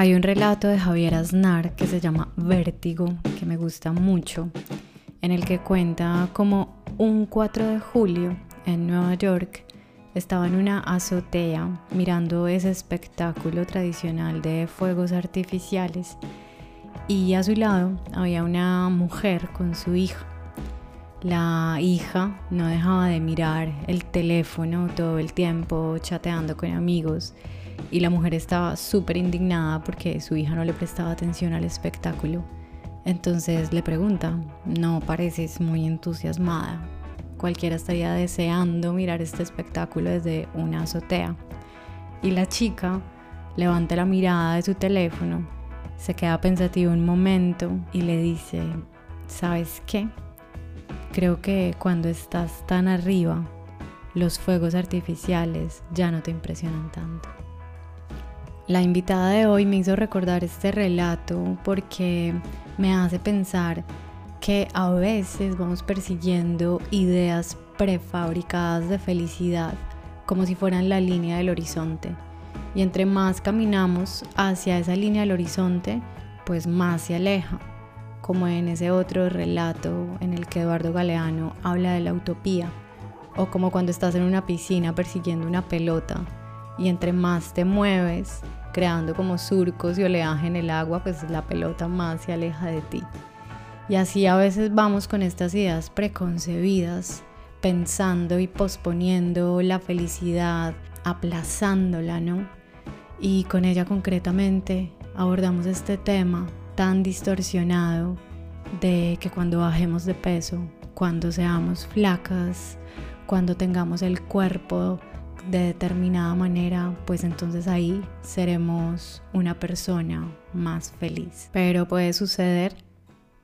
Hay un relato de Javier Aznar que se llama Vértigo, que me gusta mucho, en el que cuenta como un 4 de julio en Nueva York estaba en una azotea mirando ese espectáculo tradicional de fuegos artificiales y a su lado había una mujer con su hija. La hija no dejaba de mirar el teléfono todo el tiempo, chateando con amigos, y la mujer estaba súper indignada porque su hija no le prestaba atención al espectáculo. Entonces le pregunta, no pareces muy entusiasmada. Cualquiera estaría deseando mirar este espectáculo desde una azotea. Y la chica levanta la mirada de su teléfono, se queda pensativa un momento y le dice, ¿sabes qué? Creo que cuando estás tan arriba, los fuegos artificiales ya no te impresionan tanto. La invitada de hoy me hizo recordar este relato porque me hace pensar que a veces vamos persiguiendo ideas prefabricadas de felicidad como si fueran la línea del horizonte. Y entre más caminamos hacia esa línea del horizonte, pues más se aleja, como en ese otro relato en el que Eduardo Galeano habla de la utopía, o como cuando estás en una piscina persiguiendo una pelota y entre más te mueves, creando como surcos y oleaje en el agua, pues la pelota más se aleja de ti. Y así a veces vamos con estas ideas preconcebidas, pensando y posponiendo la felicidad, aplazándola, ¿no? Y con ella concretamente abordamos este tema tan distorsionado de que cuando bajemos de peso, cuando seamos flacas, cuando tengamos el cuerpo de determinada manera, pues entonces ahí seremos una persona más feliz. Pero puede suceder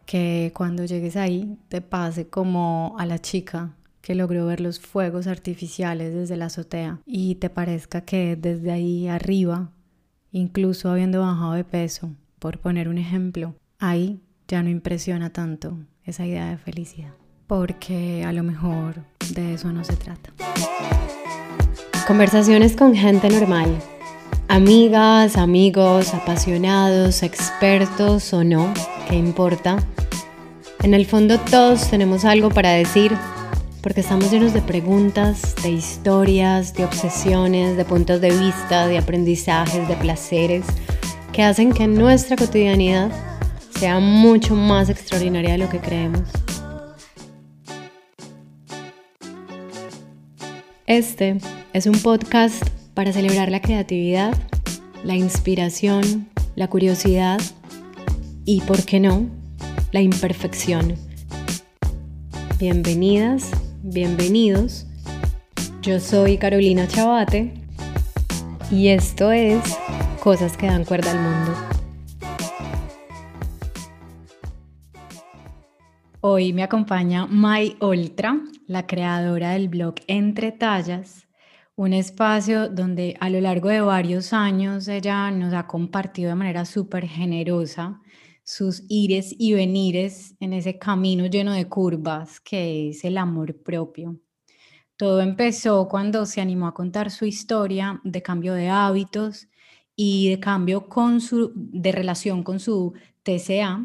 que cuando llegues ahí te pase como a la chica que logró ver los fuegos artificiales desde la azotea y te parezca que desde ahí arriba, incluso habiendo bajado de peso, por poner un ejemplo, ahí ya no impresiona tanto esa idea de felicidad, porque a lo mejor de eso no se trata. Conversaciones con gente normal. Amigas, amigos, apasionados, expertos o no, ¿qué importa? En el fondo todos tenemos algo para decir porque estamos llenos de preguntas, de historias, de obsesiones, de puntos de vista, de aprendizajes, de placeres que hacen que nuestra cotidianidad sea mucho más extraordinaria de lo que creemos. Este es un podcast para celebrar la creatividad, la inspiración, la curiosidad y, ¿por qué no?, la imperfección. Bienvenidas, bienvenidos. Yo soy Carolina Chabate y esto es Cosas que dan cuerda al mundo. Hoy me acompaña Mai Oltra, la creadora del blog Entre Tallas, un espacio donde a lo largo de varios años ella nos ha compartido de manera súper generosa sus ires y venires en ese camino lleno de curvas que es el amor propio. Todo empezó cuando se animó a contar su historia de cambio de hábitos y de cambio de relación con su TCA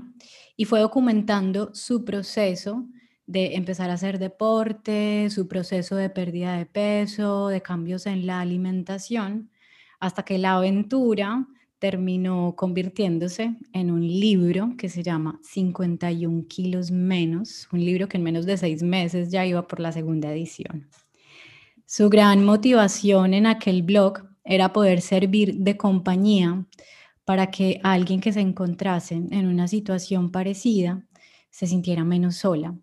y fue documentando su proceso de empezar a hacer deporte, su proceso de pérdida de peso, de cambios en la alimentación, hasta que la aventura terminó convirtiéndose en un libro que se llama 51 kilos menos, un libro que en menos de seis meses ya iba por la segunda edición. Su gran motivación en aquel blog era poder servir de compañía para que alguien que se encontrase en una situación parecida se sintiera menos sola.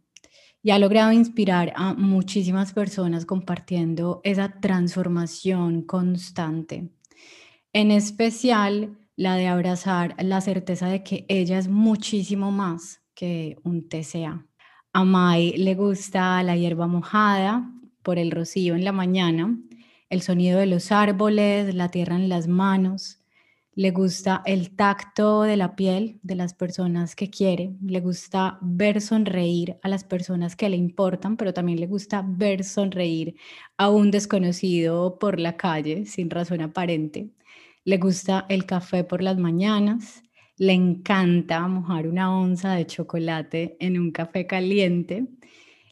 Y ha logrado inspirar a muchísimas personas compartiendo esa transformación constante. En especial la de abrazar la certeza de que ella es muchísimo más que un TCA. A Mai le gusta la hierba mojada por el rocío en la mañana, el sonido de los árboles, la tierra en las manos, le gusta el tacto de la piel de las personas que quiere, le gusta ver sonreír a las personas que le importan, pero también le gusta ver sonreír a un desconocido por la calle sin razón aparente. le gusta el café por las mañanas, le encanta mojar una onza de chocolate en un café caliente,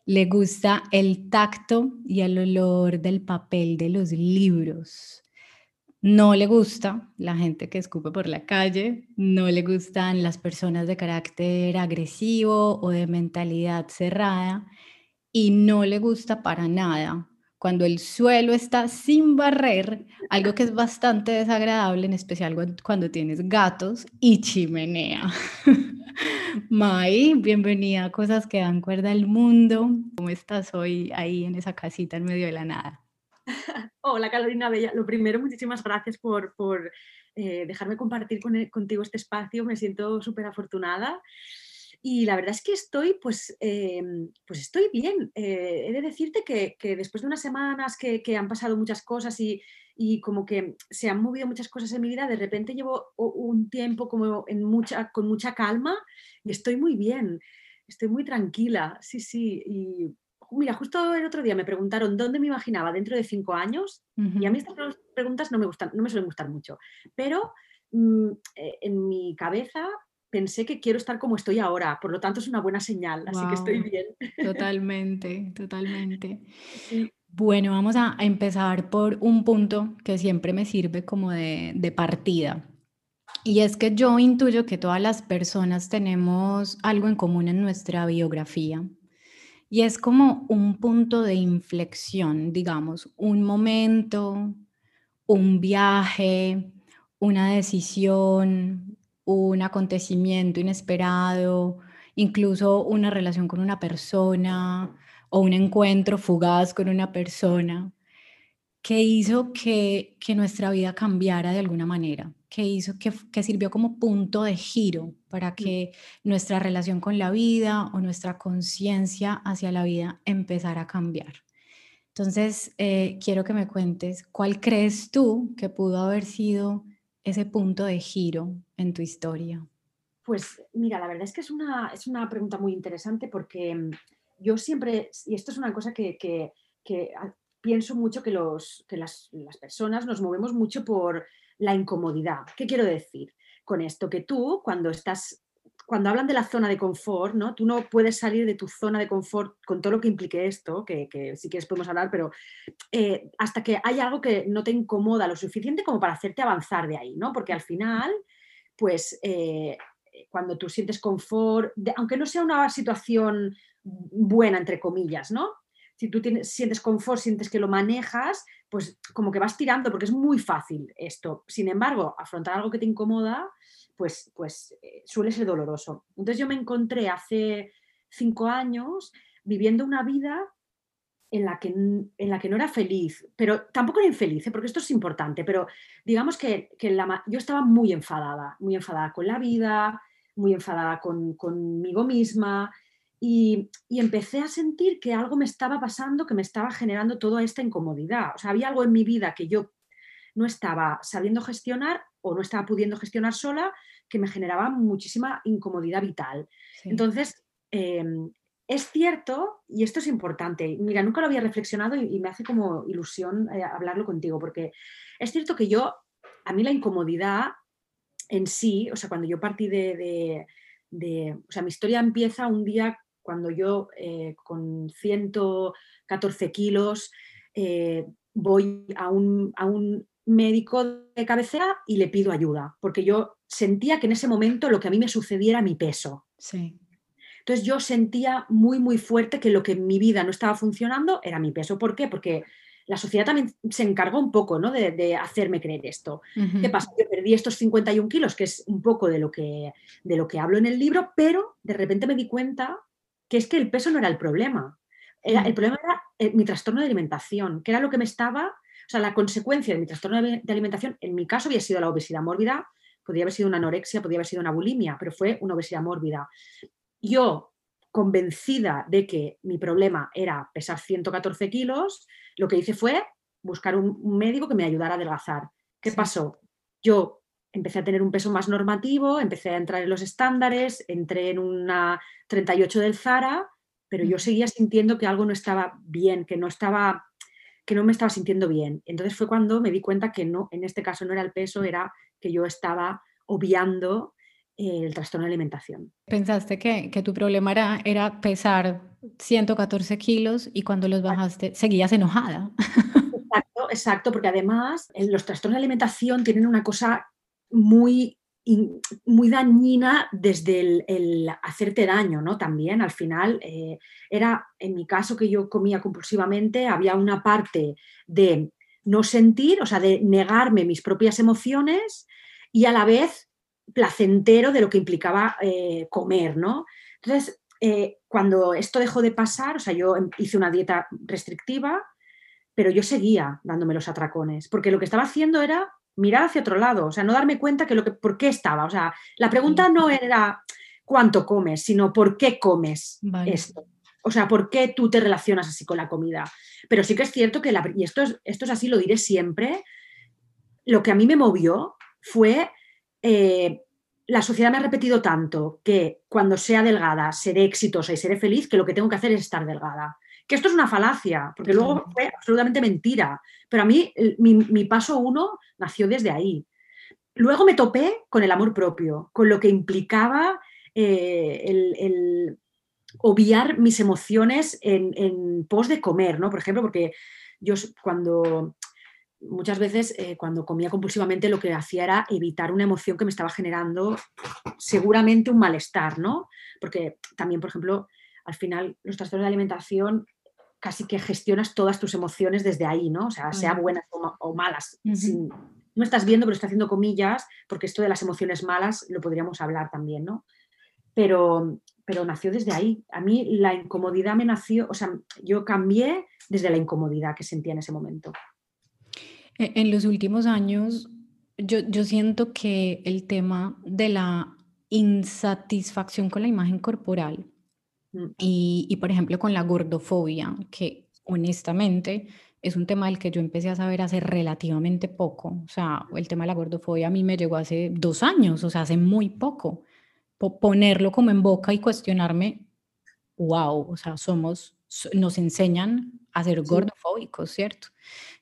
le gusta el tacto y el olor del papel de los libros. No le gusta la gente que escupe por la calle, no le gustan las personas de carácter agresivo o de mentalidad cerrada y no le gusta para nada cuando el suelo está sin barrer, algo que es bastante desagradable, en especial cuando tienes gatos y chimenea. Mai, bienvenida a Cosas que dan cuerda al mundo. ¿Cómo estás hoy ahí en esa casita en medio de la nada? Hola Carolina Bella, lo primero, muchísimas gracias por, por eh, dejarme compartir contigo este espacio, me siento súper afortunada. Y la verdad es que estoy, pues, em, pues estoy bien. Eh, he de decirte que, después de unas semanas que, han pasado muchas cosas y, y, como que se han movido muchas cosas en mi vida, de repente llevo un tiempo como en mucha, con mucha calma y estoy muy bien, estoy muy tranquila, sí, sí. Y mira, justo el otro día me preguntaron dónde me imaginaba dentro de cinco años y a mí estas preguntas no me gustan, no me suelen gustar mucho, pero mm, eh, en mi cabeza pensé que quiero estar como estoy ahora, por lo tanto es una buena señal, así que estoy bien. Totalmente, totalmente. Bueno, vamos a, empezar por un punto que siempre me sirve como de, de partida. Y es que yo intuyo que todas las personas tenemos algo en común en nuestra biografía. Y es como un punto de inflexión, digamos, un momento, un viaje, una decisión, un acontecimiento inesperado, incluso una relación con una persona o un encuentro fugaz con una persona que hizo que, nuestra vida cambiara de alguna manera, que hizo que, que sirvió como punto de giro para mm. que nuestra relación con la vida o nuestra conciencia hacia la vida empezara a cambiar. Entonces, eh, quiero que me cuentes cuál crees tú que pudo haber sido ese punto de giro en tu historia? Pues mira, la verdad es que es una, es una pregunta muy interesante porque mm, yo siempre, y esto es una cosa que, que, pienso mucho que, los, que las, las, personas nos movemos mucho por la incomodidad. ¿Qué quiero decir con esto? Que tú cuando estás cuando hablan de la zona de confort, ¿no? Tú no puedes salir de tu zona de confort con todo lo que implique esto, que, si quieres podemos hablar, pero eh, hasta que hay algo que no te incomoda lo suficiente como para hacerte avanzar de ahí, ¿no? Porque al final, pues eh, cuando tú sientes confort, aunque no sea una situación buena, entre comillas, ¿no? Si tú sientes confort, sientes que lo manejas, pues como que vas tirando, porque es muy fácil esto. Sin embargo, afrontar algo que te incomoda, pues, pues eh, suele ser doloroso. Entonces yo me encontré hace cinco años viviendo una vida en la que, en la que no era feliz, pero tampoco era infeliz, ¿eh? porque esto es importante, pero digamos que, la, yo estaba muy enfadada, muy enfadada con la vida, muy enfadada con, conmigo misma y, y, empecé a sentir que algo me estaba pasando, que me estaba generando toda esta incomodidad. O sea, había algo en mi vida que yo no estaba sabiendo gestionar o no estaba pudiendo gestionar sola que me generaba muchísima incomodidad vital. Entonces, em, es cierto, y esto es importante, mira, nunca lo había reflexionado y, me hace como ilusión eh, hablarlo contigo, porque es cierto que yo, a mí la incomodidad en sí, o sea, cuando yo partí de, o sea, mi historia empieza un día cuando yo eh, con 114 kilos eh, voy a un, a un médico de cabecera y le pido ayuda, porque yo sentía que en ese momento lo que a mí me sucediera mi peso. Sí. Entonces yo sentía muy, muy fuerte que lo que en mi vida no estaba funcionando era mi peso. ¿Por qué? Porque la sociedad también se encargó un poco ¿no? de, hacerme creer esto. ¿Qué pasa? Yo perdí estos 51 kilos, que es un poco de lo, que, de lo que hablo en el libro, pero de repente me di cuenta que es que el peso no era el problema. Era, el problema era eh, mi trastorno de alimentación, que era lo que me estaba o sea, la consecuencia de mi trastorno de alimentación, en mi caso, había sido la obesidad mórbida, podría haber sido una anorexia, podría haber sido una bulimia, pero fue una obesidad mórbida. Yo, convencida de que mi problema era pesar 114 kilos, lo que hice fue buscar un, médico que me ayudara a adelgazar. ¿Qué pasó? Yo empecé a tener un peso más normativo, empecé a entrar en los estándares, entré en una 38 del Zara, pero yo seguía sintiendo que algo no estaba bien, que no estaba que no me estaba sintiendo bien. Entonces fue cuando me di cuenta que no, en este caso no era el peso, era que yo estaba obviando el trastorno de alimentación. Pensaste que, que tu problema era, era, pesar 114 kilos y cuando los bajaste seguías enojada. Exacto, exacto, porque además los trastornos de alimentación tienen una cosa muy muy dañina desde el, hacerte daño, ¿no? También al final eh, era, en mi caso que yo comía compulsivamente, había una parte de no sentir, o sea, de negarme mis propias emociones y a la vez placentero de lo que implicaba eh, comer, ¿no? Entonces, eh, cuando esto dejó de pasar, o sea, yo em, hice una dieta restrictiva, pero yo seguía dándome los atracones, porque lo que estaba haciendo era mirar hacia otro lado, o sea, no darme cuenta que lo que, por qué estaba, o sea, la pregunta no era cuánto comes, sino por qué comes esto. O sea, ¿por qué tú te relacionas así con la comida? Pero sí que es cierto que, y esto es, esto es así, lo diré siempre, lo que a mí me movió fue, eh, la sociedad me ha repetido tanto que cuando sea delgada seré exitosa y seré feliz, que lo que tengo que hacer es estar delgada. Que esto es una falacia, porque luego fue absolutamente mentira. Pero a mí mi, paso uno nació desde ahí. Luego me topé con el amor propio, con lo que implicaba eh, el, obviar mis emociones en, pos de comer, ¿no? Por ejemplo, porque yo cuando muchas veces eh, cuando comía compulsivamente lo que hacía era evitar una emoción que me estaba generando seguramente un malestar, ¿no? Porque también, por ejemplo, al final los trastornos de alimentación casi que gestionas todas tus emociones desde ahí, ¿no? O sea, sea buenas o, malas. no estás viendo, pero estoy haciendo comillas, porque esto de las emociones malas lo podríamos hablar también, ¿no? Pero, pero nació desde ahí. A mí la incomodidad me nació, o sea, yo cambié desde la incomodidad que sentía en ese momento. E, en los últimos años, yo, yo siento que el tema de la insatisfacción con la imagen corporal Mm. Y, por ejemplo, con la gordofobia, que honestamente es un tema del que yo empecé a saber hace relativamente poco. O sea, el tema de la gordofobia a mí me llegó hace dos años, o sea, hace muy poco. ponerlo como en boca y cuestionarme, wow, o sea, somos, nos enseñan a ser gordofóbicos, ¿cierto?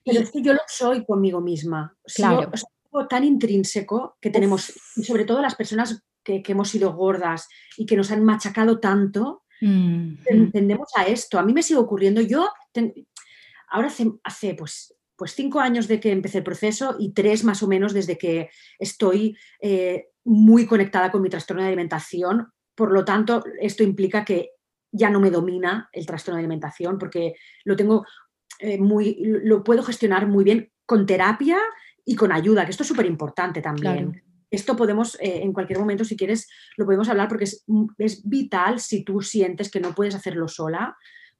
Pero es que yo lo soy conmigo misma. Claro. es algo tan intrínseco que tenemos, y sobre todo las personas que, que, hemos sido gordas y que nos han machacado tanto, Entendemos a esto. A mí me sigue ocurriendo. Yo ahora hace, pues, pues cinco años de que empecé el proceso y tres más o menos desde que estoy eh, muy conectada con mi trastorno de alimentación. Por lo tanto, esto implica que ya no me domina el trastorno de alimentación porque lo tengo eh, muy, lo puedo gestionar muy bien con terapia y con ayuda, que esto es súper importante también. Esto podemos, eh, en cualquier momento, si quieres, lo podemos hablar porque es, vital si tú sientes que no puedes hacerlo sola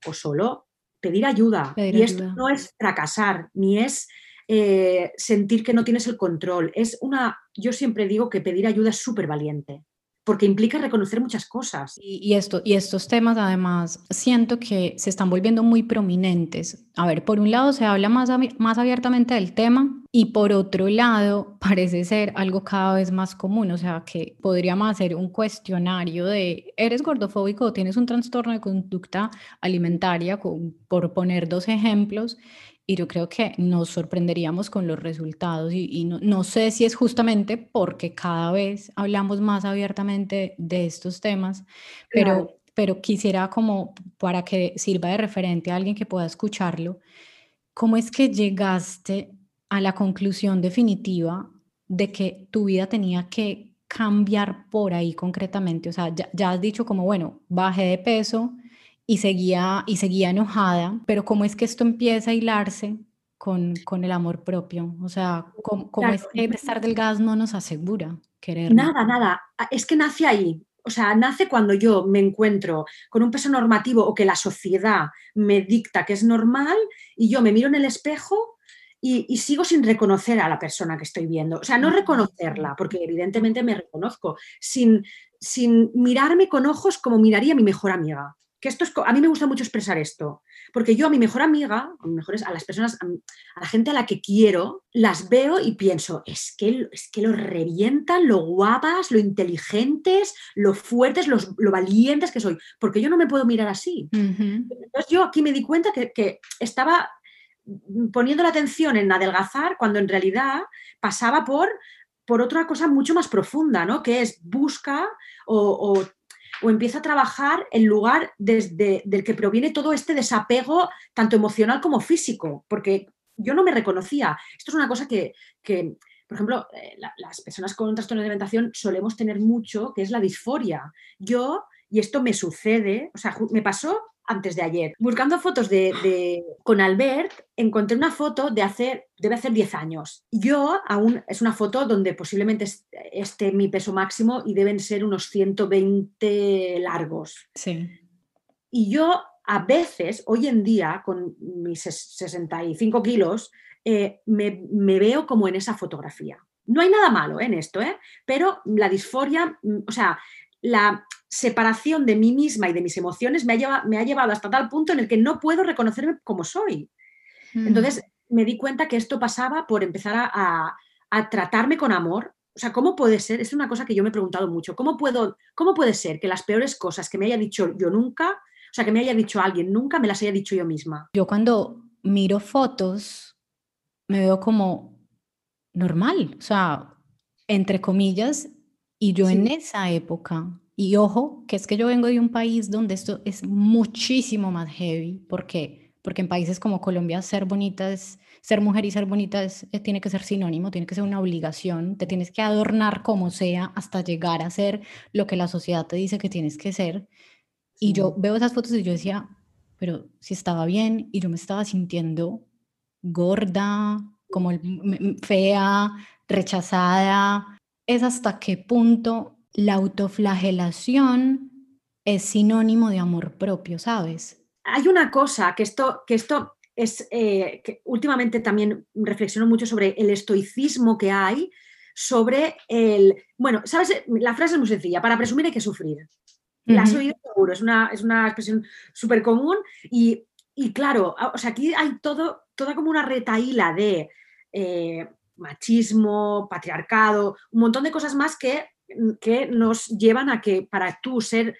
o solo, pedir ayuda. y esto no es fracasar, ni es eh, sentir que no tienes el control. Es una, yo siempre digo que pedir ayuda es súper valiente porque implica reconocer muchas cosas. Y, esto, y estos temas además siento que se están volviendo muy prominentes. A ver, por un lado se habla más, más abiertamente del tema y por otro lado parece ser algo cada vez más común, o sea que podríamos hacer un cuestionario de, ¿eres gordofóbico o tienes un trastorno de conducta alimentaria? por poner dos ejemplos y yo creo que nos sorprenderíamos con los resultados y, no, sé si es justamente porque cada vez hablamos más abiertamente de estos temas, pero, pero quisiera como para que sirva de referente a alguien que pueda escucharlo, ¿cómo es que llegaste a la conclusión definitiva de que tu vida tenía que cambiar por ahí concretamente? O sea, ya, ya has dicho como, bueno, bajé de peso, y seguía, y seguía enojada, pero ¿cómo es que esto empieza a hilarse con, con el amor propio? O sea, ¿cómo, es que estar delgadas no nos asegura querer? Nada, nada, es que nace ahí. O sea, nace cuando yo me encuentro con un peso normativo o que la sociedad me dicta que es normal y yo me miro en el espejo y, y, sigo sin reconocer a la persona que estoy viendo. O sea, no reconocerla, porque evidentemente me reconozco, sin, sin mirarme con ojos como miraría a mi mejor amiga que esto es, a mí me gusta mucho expresar esto, porque yo a mi mejor amiga, a, mejores, a las personas, a, la gente a la que quiero, las veo y pienso, es que, es que lo revientan, lo guapas, lo inteligentes, lo fuertes, lo valientes que soy, porque yo no me puedo mirar así. Entonces yo aquí me di cuenta que, estaba poniendo la atención en adelgazar cuando en realidad pasaba por, por otra cosa mucho más profunda, ¿no? Que es busca o, o, empieza a trabajar el lugar desde del que proviene todo este desapego, tanto emocional como físico, porque yo no me reconocía. Esto es una cosa que, que por ejemplo, eh, las personas con trastorno de alimentación solemos tener mucho, que es la disforia. Yo, y esto me sucede, o sea, me pasó antes de ayer. Buscando fotos de, con Albert, encontré una foto de hacer, debe hacer 10 años. Yo aún, es una foto donde posiblemente esté mi peso máximo y deben ser unos 120 largos. Sí. Y yo a veces, hoy en día, con mis 65 kilos, eh, me, veo como en esa fotografía. No hay nada malo en esto, ¿eh? pero la disforia, mm, o sea, la separación de mí misma y de mis emociones me ha, me ha llevado hasta tal punto en el que no puedo reconocerme como soy. Mm. Entonces me di cuenta que esto pasaba por empezar a, tratarme con amor. O sea, ¿cómo puede ser? Es una cosa que yo me he preguntado mucho. ¿Cómo, puedo, ¿Cómo puede ser que las peores cosas que me haya dicho yo nunca, o sea, que me haya dicho alguien nunca, me las haya dicho yo misma? Yo cuando miro fotos, me veo como normal, o sea, entre comillas, y yo en esa época, y ojo, que es que yo vengo de un país donde esto es muchísimo más heavy, ¿por qué? Porque en países como Colombia ser bonita es, ser mujer y ser bonita es, eh, tiene que ser sinónimo, tiene que ser una obligación, te tienes que adornar como sea hasta llegar a ser lo que la sociedad te dice que tienes que ser. Y yo veo esas fotos y yo decía, pero si estaba bien y yo me estaba sintiendo gorda, como fea, rechazada, es hasta qué punto la autoflagelación es sinónimo de amor propio, ¿sabes? Hay una cosa que esto, que esto es, eh, que últimamente también reflexiono mucho sobre el estoicismo que hay, sobre el, bueno, ¿sabes? La frase es muy sencilla, para presumir hay que sufrir. La has oído seguro, es una, es una expresión súper común y, claro, o sea, aquí hay todo, toda como una retaíla de eh, machismo, patriarcado, un montón de cosas más que, que nos llevan a que para tú ser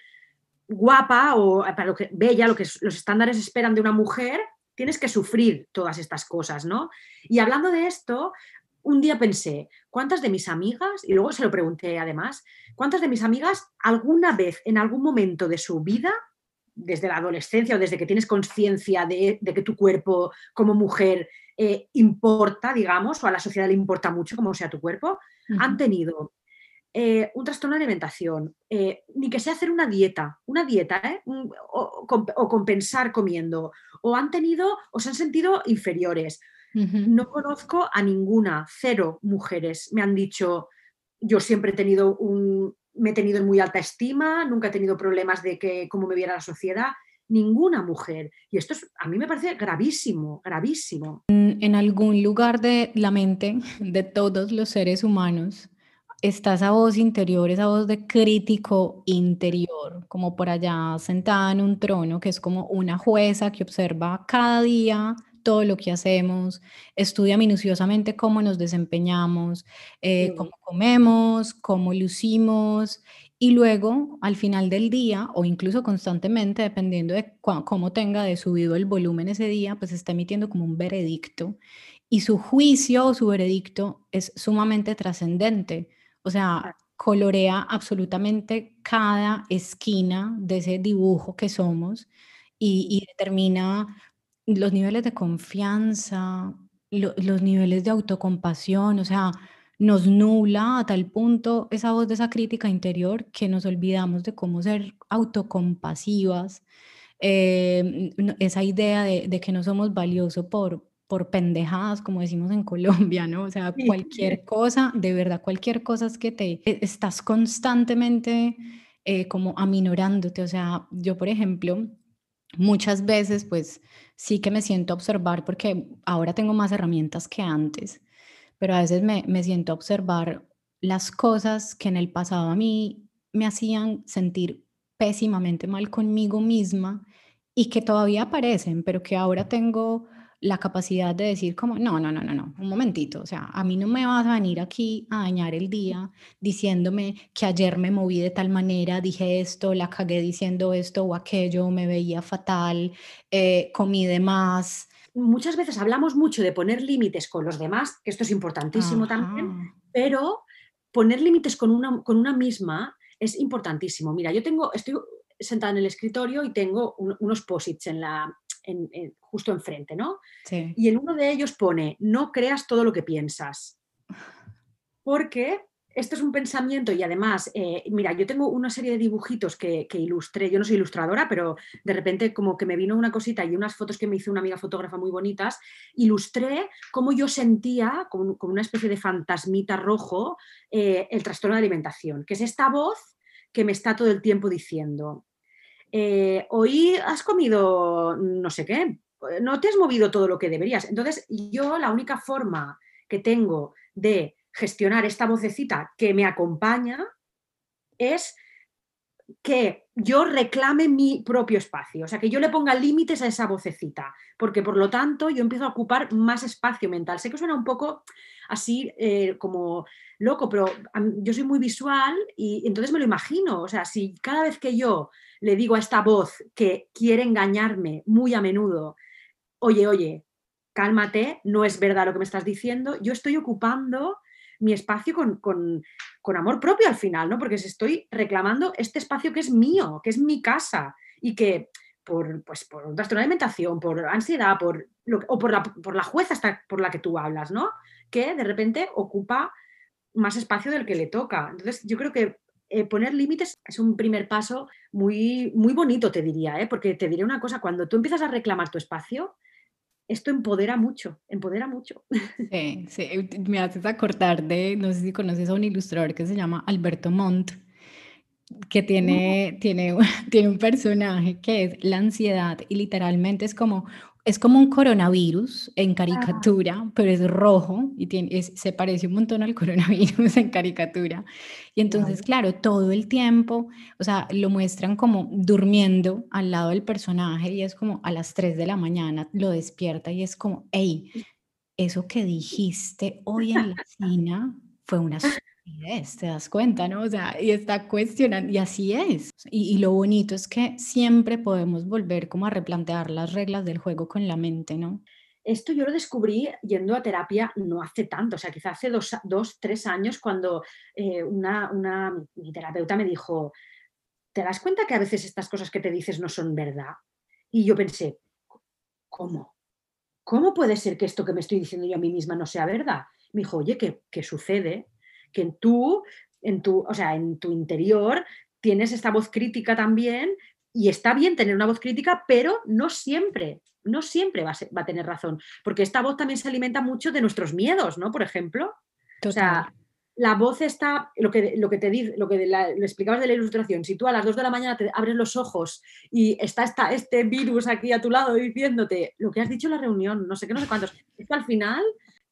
guapa o para lo que bella, lo que los estándares esperan de una mujer, tienes que sufrir todas estas cosas, ¿no? Y hablando de esto, un día pensé, ¿cuántas de mis amigas, y luego se lo pregunté además, ¿cuántas de mis amigas alguna vez, en algún momento de su vida, desde la adolescencia o desde que tienes conciencia de, que tu cuerpo como mujer eh, importa, digamos, o a la sociedad le importa mucho como sea tu cuerpo, han tenido eh, un trastorno de alimentación, eh, ni que sea hacer una dieta, una dieta, o, compensar comiendo, o han tenido o se han sentido inferiores. No conozco a ninguna, cero mujeres me han dicho, yo siempre he tenido un, me he tenido en muy alta estima, nunca he tenido problemas de que cómo me viera la sociedad ninguna mujer. Y esto a mí me parece gravísimo, gravísimo. En algún lugar de la mente de todos los seres humanos está esa voz interior, esa voz de crítico interior, como por allá sentada en un trono, que es como una jueza que observa cada día todo lo que hacemos, estudia minuciosamente cómo nos desempeñamos, eh, cómo comemos, cómo lucimos y luego, al final del día, o incluso constantemente, dependiendo de cómo tenga de subido el volumen ese día, pues está emitiendo como un veredicto. Y su juicio o su veredicto es sumamente trascendente. O sea, colorea absolutamente cada esquina de ese dibujo que somos y, y determina los niveles de confianza, los niveles de autocompasión, o sea, nos nubla a tal punto esa voz de esa crítica interior que nos olvidamos de cómo ser autocompasivas, eh, esa idea de, que no somos valiosos por, por pendejadas, como decimos en Colombia, ¿no? O sea, cualquier cosa, de verdad, cualquier cosa es que te e, estás constantemente eh, como aminorándote. O sea, yo, por ejemplo, muchas veces, pues sí que me siento a observar porque ahora tengo más herramientas que antes pero a veces me, siento a observar las cosas que en el pasado a mí me hacían sentir pésimamente mal conmigo misma y que todavía aparecen, pero que ahora tengo la capacidad de decir como, no, no, no, no, no, un momentito, o sea, a mí no me vas a venir aquí a dañar el día diciéndome que ayer me moví de tal manera, dije esto, la cagué diciendo esto o aquello, me veía fatal, eh, comí de más, muchas veces hablamos mucho de poner límites con los demás, que esto es importantísimo también, pero poner límites con una, con una misma es importantísimo. Mira, yo tengo, estoy sentada en el escritorio y tengo unos posits en la, justo enfrente, ¿no? Y en uno de ellos pone, no creas todo lo que piensas. Porque este es un pensamiento y además, eh, mira, yo tengo una serie de dibujitos que, ilustré, yo no soy ilustradora, pero de repente como que me vino una cosita y unas fotos que me hizo una amiga fotógrafa muy bonitas, ilustré cómo yo sentía, como, una especie de fantasmita rojo, eh, el trastorno de alimentación, que es esta voz que me está todo el tiempo diciendo, eh, hoy has comido no sé qué, no te has movido todo lo que deberías. Entonces, yo la única forma que tengo de gestionar esta vocecita que me acompaña es que yo reclame mi propio espacio, o sea, que yo le ponga límites a esa vocecita, porque por lo tanto yo empiezo a ocupar más espacio mental. Sé que suena un poco así eh, como loco, pero yo soy muy visual y entonces me lo imagino, o sea, si cada vez que yo le digo a esta voz que quiere engañarme muy a menudo, oye, oye, cálmate, no es verdad lo que me estás diciendo, yo estoy ocupando mi espacio con, amor propio al final, ¿no? Porque estoy reclamando este espacio que es mío, que es mi casa y que por, pues, por un de alimentación, por ansiedad, por o por la, por la jueza hasta por la que tú hablas, ¿no? Que de repente ocupa más espacio del que le toca. Entonces, yo creo que eh, poner límites es un primer paso muy, muy bonito, te diría, ¿eh? porque te diré una cosa, cuando tú empiezas a reclamar tu espacio, esto empodera mucho, empodera mucho. Sí, sí, me haces acordar de, no sé si conoces a un ilustrador que se llama Alberto Montt, que tiene, tiene, tiene un personaje que es la ansiedad y literalmente es como es como un coronavirus en caricatura, pero es rojo y tiene, se parece un montón al coronavirus en caricatura. Y entonces, claro, todo el tiempo, o sea, lo muestran como durmiendo al lado del personaje y es como a las 3 de la mañana lo despierta y es como, hey, eso que dijiste hoy en la cena fue una te das cuenta, ¿no? O sea, y está cuestionando, y así es. Y, lo bonito es que siempre podemos volver como a replantear las reglas del juego con la mente, ¿no? Esto yo lo descubrí yendo a terapia no hace tanto, o sea, quizás hace dos, dos tres años cuando eh, una, una, mi terapeuta me dijo, ¿te das cuenta que a veces estas cosas que te dices no son verdad? Y yo pensé, ¿cómo? ¿Cómo puede ser que esto que me estoy diciendo yo a mí misma no sea verdad? Me dijo, oye, ¿qué, qué sucede? Que tú, en tu, o sea, en tu interior, tienes esta voz crítica también y está bien tener una voz crítica, pero no siempre, no siempre va a, va a tener razón, porque esta voz también se alimenta mucho de nuestros miedos, ¿no? Por ejemplo. O sea, la voz está, lo que, lo que te dice, lo que le explicabas de la ilustración, si tú a las 2 de la mañana te abres los ojos y está esta, este virus aquí a tu lado diciéndote lo que has dicho en la reunión, no sé qué, no sé cuántos, es que al final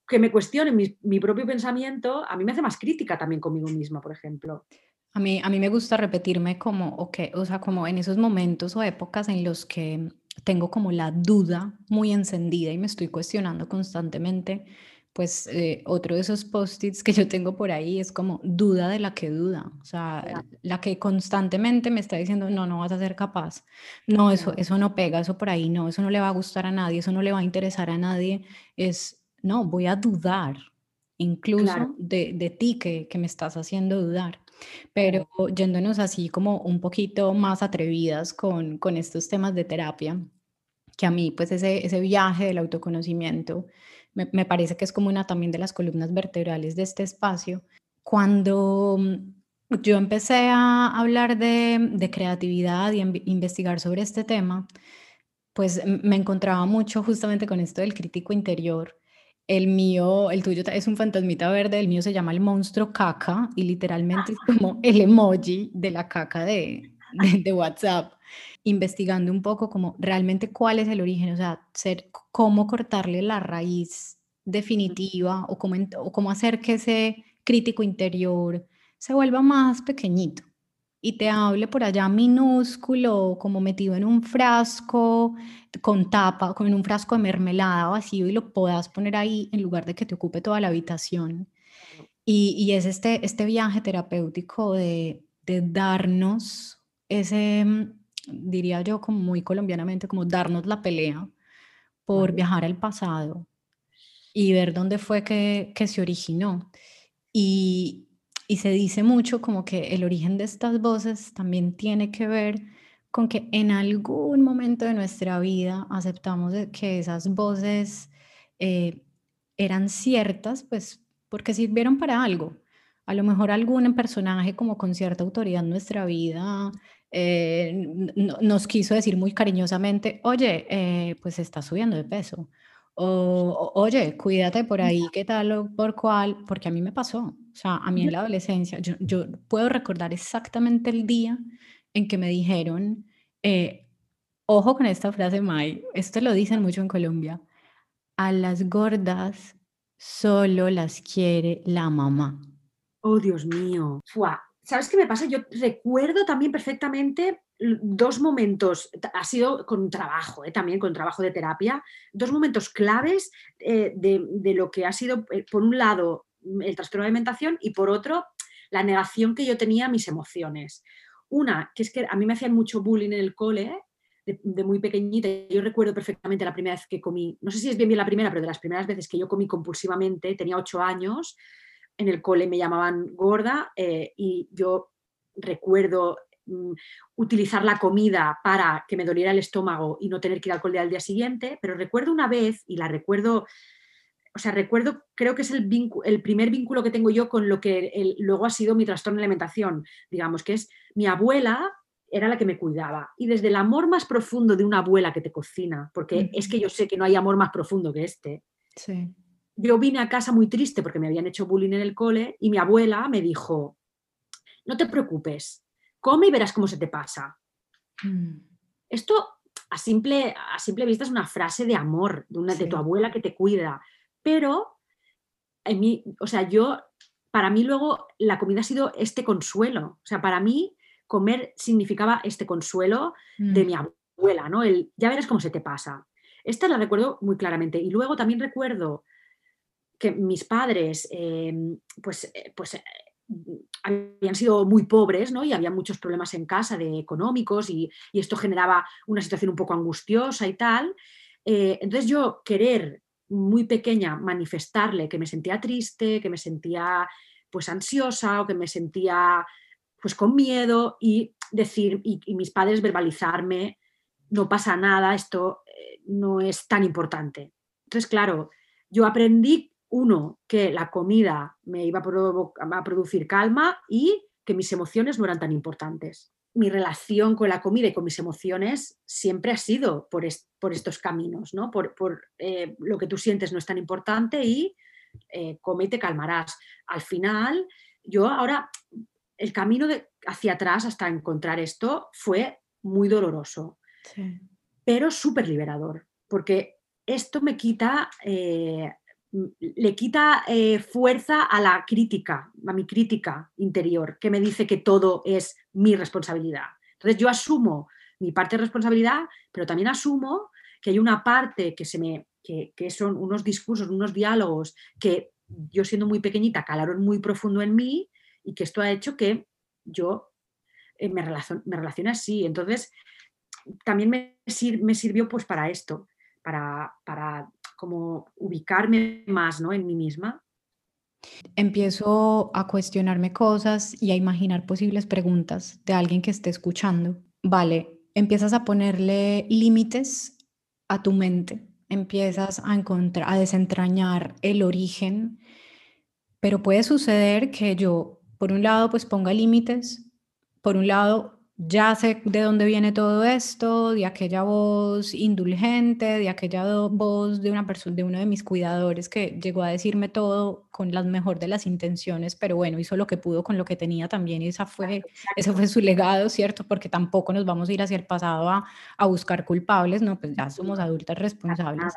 que me cuestione mi, propio pensamiento, a mí me hace más crítica también conmigo misma, por ejemplo. A mí, a mí me gusta repetirme como, okay, o sea, como en esos momentos o épocas en los que tengo como la duda muy encendida y me estoy cuestionando constantemente, pues eh, otro de esos post-its que yo tengo por ahí es como duda de la que duda, o sea, la que constantemente me está diciendo, no, no vas a ser capaz, no, eso, eso no pega, eso por ahí no, eso no le va a gustar a nadie, eso no le va a interesar a nadie, es no, voy a dudar incluso de, ti que, me estás haciendo dudar. Pero yéndonos así como un poquito más atrevidas con, estos temas de terapia, que a mí pues ese, ese viaje del autoconocimiento me, parece que es como una también de las columnas vertebrales de este espacio. Cuando mm, yo empecé a hablar de, de creatividad y investigar sobre este tema, pues me encontraba mucho justamente con esto del crítico interior el mío, el tuyo es un fantasmita verde, el mío se llama el monstruo caca y literalmente es como el emoji de la caca de, WhatsApp, investigando un poco como realmente cuál es el origen, o sea, ser, cómo cortarle la raíz definitiva o cómo, o cómo hacer que ese crítico interior se vuelva más pequeñito y te hable por allá minúsculo, como metido en un frasco con tapa, con un frasco de mermelada vacío y lo puedas poner ahí en lugar de que te ocupe toda la habitación. Y, y es este, este viaje terapéutico de, de darnos ese, diría yo como muy colombianamente, como darnos la pelea por viajar al pasado y ver dónde fue que, que se originó. Y, y se dice mucho como que el origen de estas voces también tiene que ver con que en algún momento de nuestra vida aceptamos que esas voces eh, eran ciertas, pues porque sirvieron para algo. A lo mejor algún personaje como con cierta autoridad en nuestra vida eh, nos quiso decir muy cariñosamente, oye, eh, pues estás subiendo de peso. O, oye, cuídate por ahí, qué tal o por cuál, porque a mí me pasó. O sea, a mí en la adolescencia, yo, yo puedo recordar exactamente el día en que me dijeron, eh, ojo con esta frase, Mai, esto lo dicen mucho en Colombia, a las gordas solo las quiere la mamá. Oh, Dios mío. ¿Sabes qué me pasa? Yo recuerdo también perfectamente dos momentos, ha sido con trabajo, eh, también con trabajo de terapia, dos momentos claves eh, de, lo que ha sido, por un lado, el trastorno de alimentación y por otro, la negación que yo tenía a mis emociones. Una, que es que a mí me hacían mucho bullying en el cole, de, muy pequeñita. Yo recuerdo perfectamente la primera vez que comí, no sé si es bien bien la primera, pero de las primeras veces que yo comí compulsivamente, tenía ocho años, en el cole me llamaban gorda eh, y yo recuerdo mm, utilizar la comida para que me doliera el estómago y no tener que ir al cole al día siguiente, pero recuerdo una vez, y la recuerdo o sea, recuerdo, creo que es el, el primer vínculo que tengo yo con lo que luego ha sido mi trastorno de alimentación, digamos, que es mi abuela era la que me cuidaba. Y desde el amor más profundo de una abuela que te cocina, porque es que yo sé que no hay amor más profundo que este. Yo vine a casa muy triste porque me habían hecho bullying en el cole y mi abuela me dijo, no te preocupes, come y verás cómo se te pasa. Mm. Esto a simple, a simple vista es una frase de amor de, una, de tu abuela que te cuida, pero en mí, o sea, yo, para mí luego la comida ha sido este consuelo. O sea, para mí comer significaba este consuelo de mm. mi abuela, ¿no? El, ya verás cómo se te pasa. Esta la recuerdo muy claramente. Y luego también recuerdo que mis padres, em, pues, eh, pues eh, habían sido muy pobres, ¿no? Y había muchos problemas en casa de económicos y, esto generaba una situación un poco angustiosa y tal. Eh, entonces yo querer muy pequeña manifestarle que me sentía triste, que me sentía pues ansiosa o que me sentía pues con miedo y decir, y, mis padres verbalizarme, no pasa nada, esto eh, no es tan importante. Entonces, claro, yo aprendí, uno, que la comida me iba a, a producir calma y que mis emociones no eran tan importantes mi relación con la comida y con mis emociones siempre ha sido por, por estos caminos, ¿no? Por, eh, lo que tú sientes no es tan importante y eh, come y te calmarás. Al final, yo ahora, el camino de, hacia atrás hasta encontrar esto fue muy doloroso, pero súper liberador, porque esto me quita eh, le quita eh, fuerza a la crítica, a mi crítica interior, que me dice que todo es mi responsabilidad. Entonces yo asumo mi parte de responsabilidad, pero también asumo que hay una parte que, se me, que, son unos discursos, unos diálogos que yo siendo muy pequeñita calaron muy profundo en mí y que esto ha hecho que yo eh, me, me relacione así. Entonces también me, me sirvió pues para esto, para, para como ubicarme más ¿no? en mí misma. Empiezo a cuestionarme cosas y a imaginar posibles preguntas de alguien que esté escuchando. Vale, empiezas a ponerle límites a tu mente, empiezas a encontrar, a desentrañar el origen, pero puede suceder que yo, por un lado, pues ponga límites, por un lado, ya sé de dónde viene todo esto, de aquella voz indulgente, de aquella voz de una persona, de uno de mis cuidadores que llegó a decirme todo con la mejor de las intenciones, pero bueno, hizo lo que pudo con lo que tenía también y esa fue, ese fue su legado, ¿cierto? Porque tampoco nos vamos a ir hacia el pasado a, a buscar culpables, no, pues ya somos adultas responsables.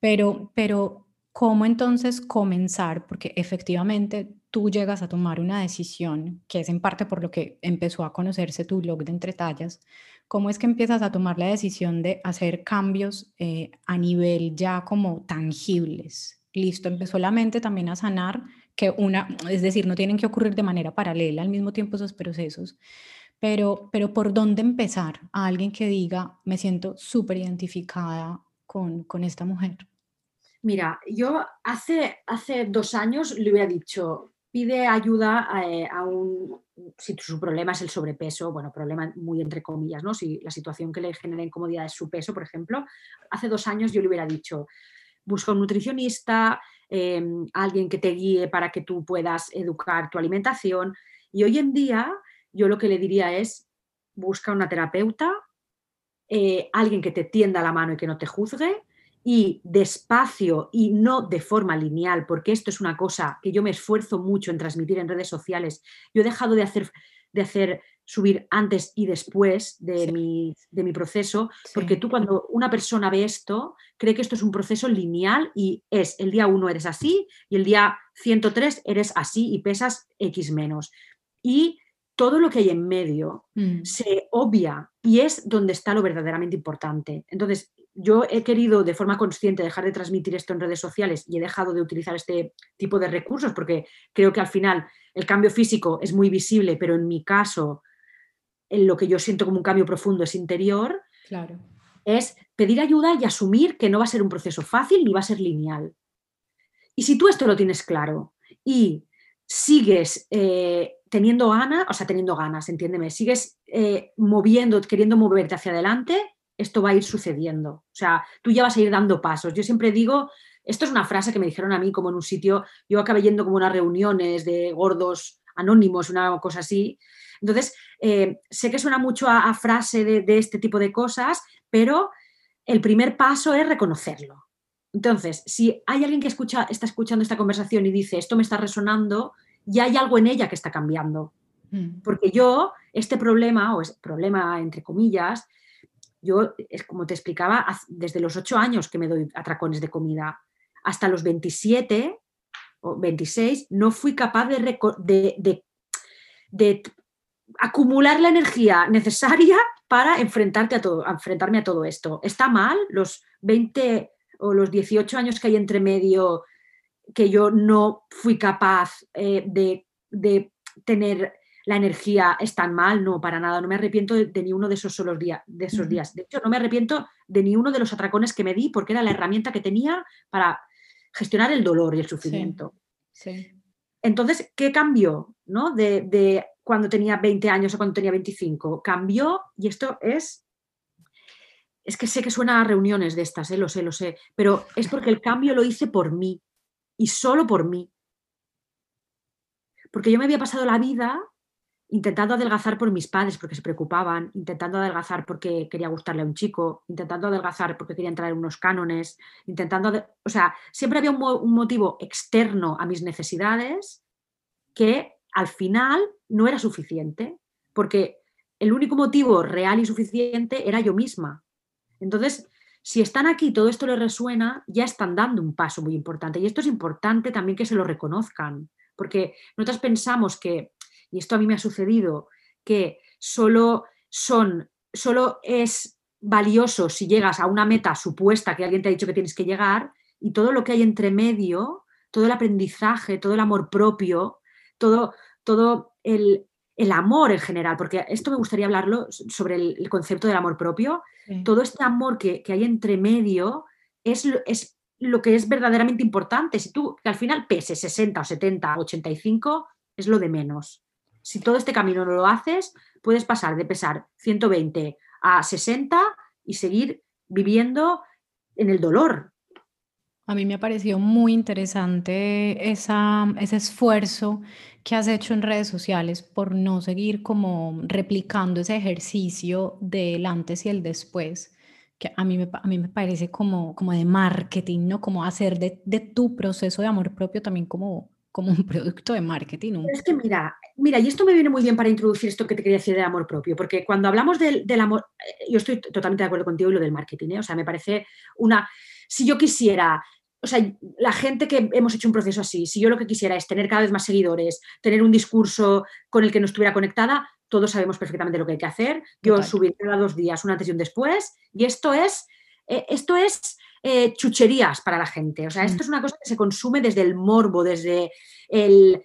Pero, pero, ¿cómo entonces comenzar? Porque efectivamente tú llegas a tomar una decisión, que es en parte por lo que empezó a conocerse tu blog de entretallas, ¿cómo es que empiezas a tomar la decisión de hacer cambios eh, a nivel ya como tangibles? Listo, empezó la mente también a sanar, que una, es decir, no tienen que ocurrir de manera paralela al mismo tiempo esos procesos, pero, pero ¿por dónde empezar? A alguien que diga, me siento súper identificada con, con esta mujer? Mira, yo hace, hace dos años le hubiera dicho, pide ayuda eh, a, un, si su problema es el sobrepeso, bueno, problema muy entre comillas, ¿no? Si la situación que le genera incomodidad es su peso, por ejemplo, hace dos años yo le hubiera dicho, busca un nutricionista, em, alguien que te guíe para que tú puedas educar tu alimentación. Y hoy en día yo lo que le diría es, busca una terapeuta, eh, alguien que te tienda la mano y que no te juzgue, y despacio y no de forma lineal, porque esto es una cosa que yo me esfuerzo mucho en transmitir en redes sociales. Yo he dejado de hacer, de hacer subir antes y después de, mi, de mi, proceso, porque tú cuando una persona ve esto, cree que esto es un proceso lineal y es el día 1 eres así y el día 103 eres así y pesas X menos. Y todo lo que hay en medio mm. se obvia y es donde está lo verdaderamente importante. Entonces, yo he querido de forma consciente dejar de transmitir esto en redes sociales y he dejado de utilizar este tipo de recursos porque creo que al final el cambio físico es muy visible, pero en mi caso, en lo que yo siento como un cambio profundo es interior. Claro. Es pedir ayuda y asumir que no va a ser un proceso fácil ni va a ser lineal. Y si tú esto lo tienes claro y sigues eh, teniendo ganas, o sea, teniendo ganas, entiéndeme, sigues eh, moviendo, queriendo moverte hacia adelante, esto va a ir sucediendo. O sea, tú ya vas a ir dando pasos. Yo siempre digo, esto es una frase que me dijeron a mí como en un sitio, yo acabé yendo como unas reuniones de gordos anónimos, una cosa así. Entonces, eh, sé que suena mucho a, frase de, este tipo de cosas, pero el primer paso es reconocerlo. Entonces, si hay alguien que escucha, está escuchando esta conversación y dice, esto me está resonando, ya hay algo en ella que está cambiando. Mm. Porque yo, este problema, o es problema entre comillas, yo, es como te explicaba, desde los ocho años que me doy atracones de comida hasta los 27 o 26, no fui capaz de, de, acumular la energía necesaria para enfrentarte a todo, enfrentarme a todo esto. ¿Está mal los 20 o los 18 años que hay entre medio que yo no fui capaz eh, de, de tener la energía es tan mal, no, para nada, no me arrepiento de, ni uno de esos solos días, de esos días. De hecho, no me arrepiento de ni uno de los atracones que me di porque era la herramienta que tenía para gestionar el dolor y el sufrimiento. Entonces, ¿qué cambió ¿no? de, cuando tenía 20 años a cuando tenía 25? Cambió, y esto es, es que sé que suena a reuniones de estas, ¿eh? lo sé, lo sé, pero es porque el cambio lo hice por mí y solo por mí. Porque yo me había pasado la vida intentando adelgazar por mis padres porque se preocupaban, intentando adelgazar porque quería gustarle a un chico, intentando adelgazar porque quería entrar en unos cánones, intentando, o sea, siempre había un, motivo externo a mis necesidades que al final no era suficiente, porque el único motivo real y suficiente era yo misma. Entonces, si están aquí, todo esto les resuena, ya están dando un paso muy importante. Y esto es importante también que se lo reconozcan, porque nosotros pensamos que y esto a mí me ha sucedido, que solo son, solo es valioso si llegas a una meta supuesta que alguien te ha dicho que tienes que llegar y todo lo que hay entre medio, todo el aprendizaje, todo el amor propio, todo, todo el, amor en general, porque esto me gustaría hablarlo sobre el, concepto del amor propio, todo este amor que, hay entre medio es, es lo que es verdaderamente importante. Si tú que al final peses 60 o 70 o 85, es lo de menos si todo este camino no lo haces, puedes pasar de pesar 120 a 60 y seguir viviendo en el dolor. A mí me ha parecido muy interesante ese esfuerzo que has hecho en redes sociales por no seguir como replicando ese ejercicio del antes y el después, que a mí me, a mí me parece como, como de marketing, ¿no? Como hacer de, de tu proceso de amor propio también como como un producto de marketing. Es que mira, mira, y esto me viene muy bien para introducir esto que te quería decir del amor propio, porque cuando hablamos del, amor, eh, yo estoy totalmente de acuerdo contigo y lo del marketing, ¿eh? o sea, me parece una, si yo quisiera, o sea, la gente que hemos hecho un proceso así, si yo lo que quisiera es tener cada vez más seguidores, tener un discurso con el que no estuviera conectada, todos sabemos perfectamente lo que hay que hacer. Yo subiré cada dos días, un antes y un después, y esto es, eh, esto es eh, chucherías para la gente. O sea, esto mm. es una cosa que se consume desde el morbo, desde el,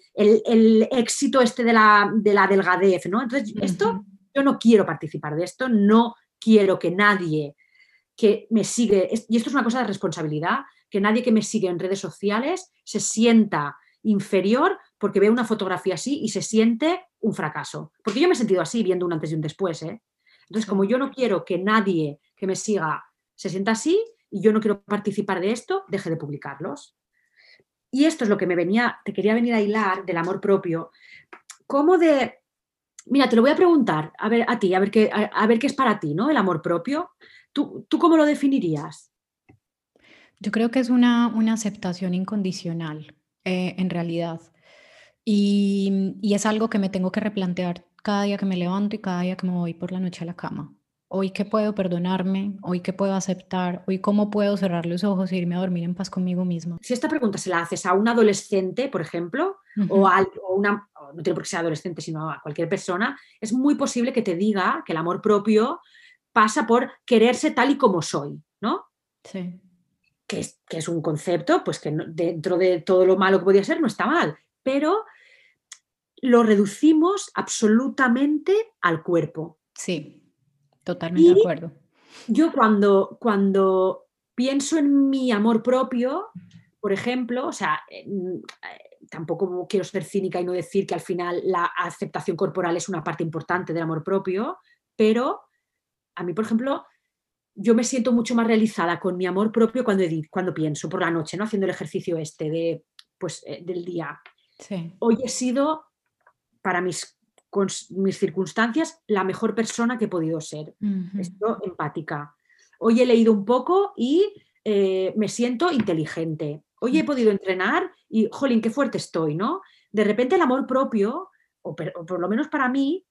éxito este de la, de la, delgadez, ¿no? Entonces, esto, yo no quiero participar de esto, no quiero que nadie que me sigue, y esto es una cosa de responsabilidad, que nadie que me sigue en redes sociales se sienta inferior porque ve una fotografía así y se siente un fracaso. Porque yo me he sentido así viendo un antes y un después. ¿eh? Entonces, como yo no quiero que nadie que me siga se sienta así y yo no quiero participar de esto, deje de publicarlos. Y esto es lo que me venía, te quería venir a hilar del amor propio. ¿Cómo de Mira, te lo voy a preguntar a ver a ti, a ver qué, a, ver qué es para ti, ¿no? El amor propio. ¿Tú, ¿Tú, cómo lo definirías? Yo creo que es una, una aceptación incondicional, eh, en realidad. Y, y es algo que me tengo que replantear cada día que me levanto y cada día que me voy por la noche a la cama. Hoy qué puedo perdonarme, hoy qué puedo aceptar, hoy cómo puedo cerrar los ojos e irme a dormir en paz conmigo mismo. Si esta pregunta se la haces a un adolescente, por ejemplo, o a una, no tiene por qué ser adolescente, sino a cualquier persona, es muy posible que te diga que el amor propio pasa por quererse tal y como soy, ¿no? Sí. Que es, que es un concepto, pues que dentro de todo lo malo que podía ser no está mal, pero lo reducimos absolutamente al cuerpo. Sí, Totalmente de acuerdo. Yo cuando, cuando pienso en mi amor propio, por ejemplo, o sea, tampoco quiero ser cínica y no decir que al final la aceptación corporal es una parte importante del amor propio, pero a mí, por ejemplo, yo me siento mucho más realizada con mi amor propio cuando, cuando pienso por la noche, ¿no? Haciendo el ejercicio este de, pues, eh, del día. Hoy he sido, para mis con mis circunstancias, la mejor persona que he podido ser. Estoy empática. Hoy he leído un poco y eh, me siento inteligente. Hoy he podido entrenar y, jolín, qué fuerte estoy, ¿no? De repente el amor propio, o, por lo menos para mí,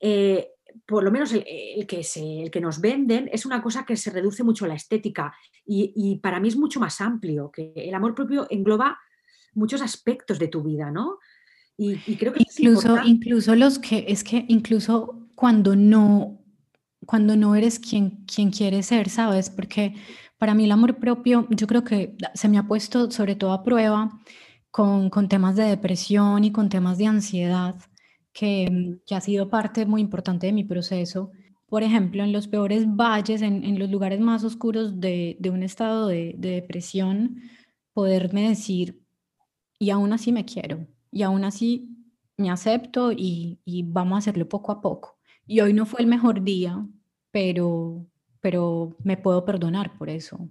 eh, por lo menos el, que el, que nos venden es una cosa que se reduce mucho a la estética y, y, para mí es mucho más amplio, que el amor propio engloba muchos aspectos de tu vida, ¿no? Y, creo que incluso, incluso los que, es que incluso cuando no, cuando no eres quien, quien quieres ser, ¿sabes? Porque para mí el amor propio, yo creo que se me ha puesto sobre todo a prueba con, con temas de depresión y con temas de ansiedad, que, que, ha sido parte muy importante de mi proceso. Por ejemplo, en los peores valles, en, en los lugares más oscuros de, de un estado de, de depresión, poderme decir, y aún así me quiero, y aún así me acepto y, vamos a hacerlo poco a poco. Y hoy no fue el mejor día, pero, pero me puedo perdonar por eso.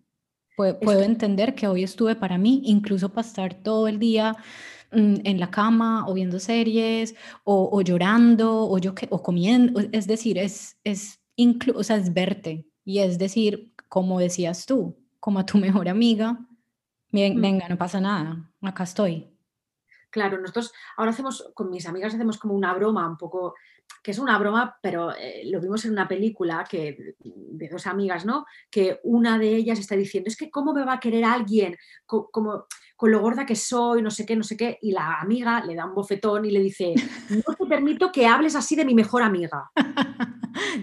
Puedo, entender que hoy estuve para mí, incluso para estar todo el día mm, en la cama o viendo series o, llorando o, yo, o comiendo. Es decir, es, es, o sea, es verte y es decir, como decías tú, como a tu mejor amiga, mm. venga, no pasa nada, acá estoy. Claro, nosotros ahora hacemos, con mis amigas hacemos como una broma un poco, que es una broma, pero eh, lo vimos en una película que, de dos amigas, ¿no? Que una de ellas está diciendo, es que cómo me va a querer alguien como, con lo gorda que soy, no sé qué, no sé qué, y la amiga le da un bofetón y le dice, no te permito que hables así de mi mejor amiga.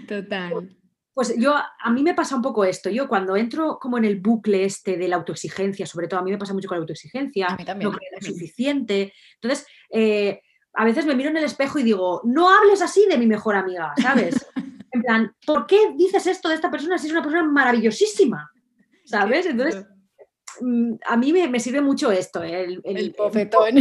Total. Pues yo, a mí me pasa un poco esto. Yo cuando entro como en el bucle este de la autoexigencia, sobre todo a mí me pasa mucho con la autoexigencia, a también, no creo suficiente. Entonces, eh, a veces me miro en el espejo y digo, no hables así de mi mejor amiga, ¿sabes? en plan, ¿por qué dices esto de esta persona si es una persona maravillosísima? ¿Sabes? Entonces, a mí me, sirve mucho esto. El, el, el bofetón.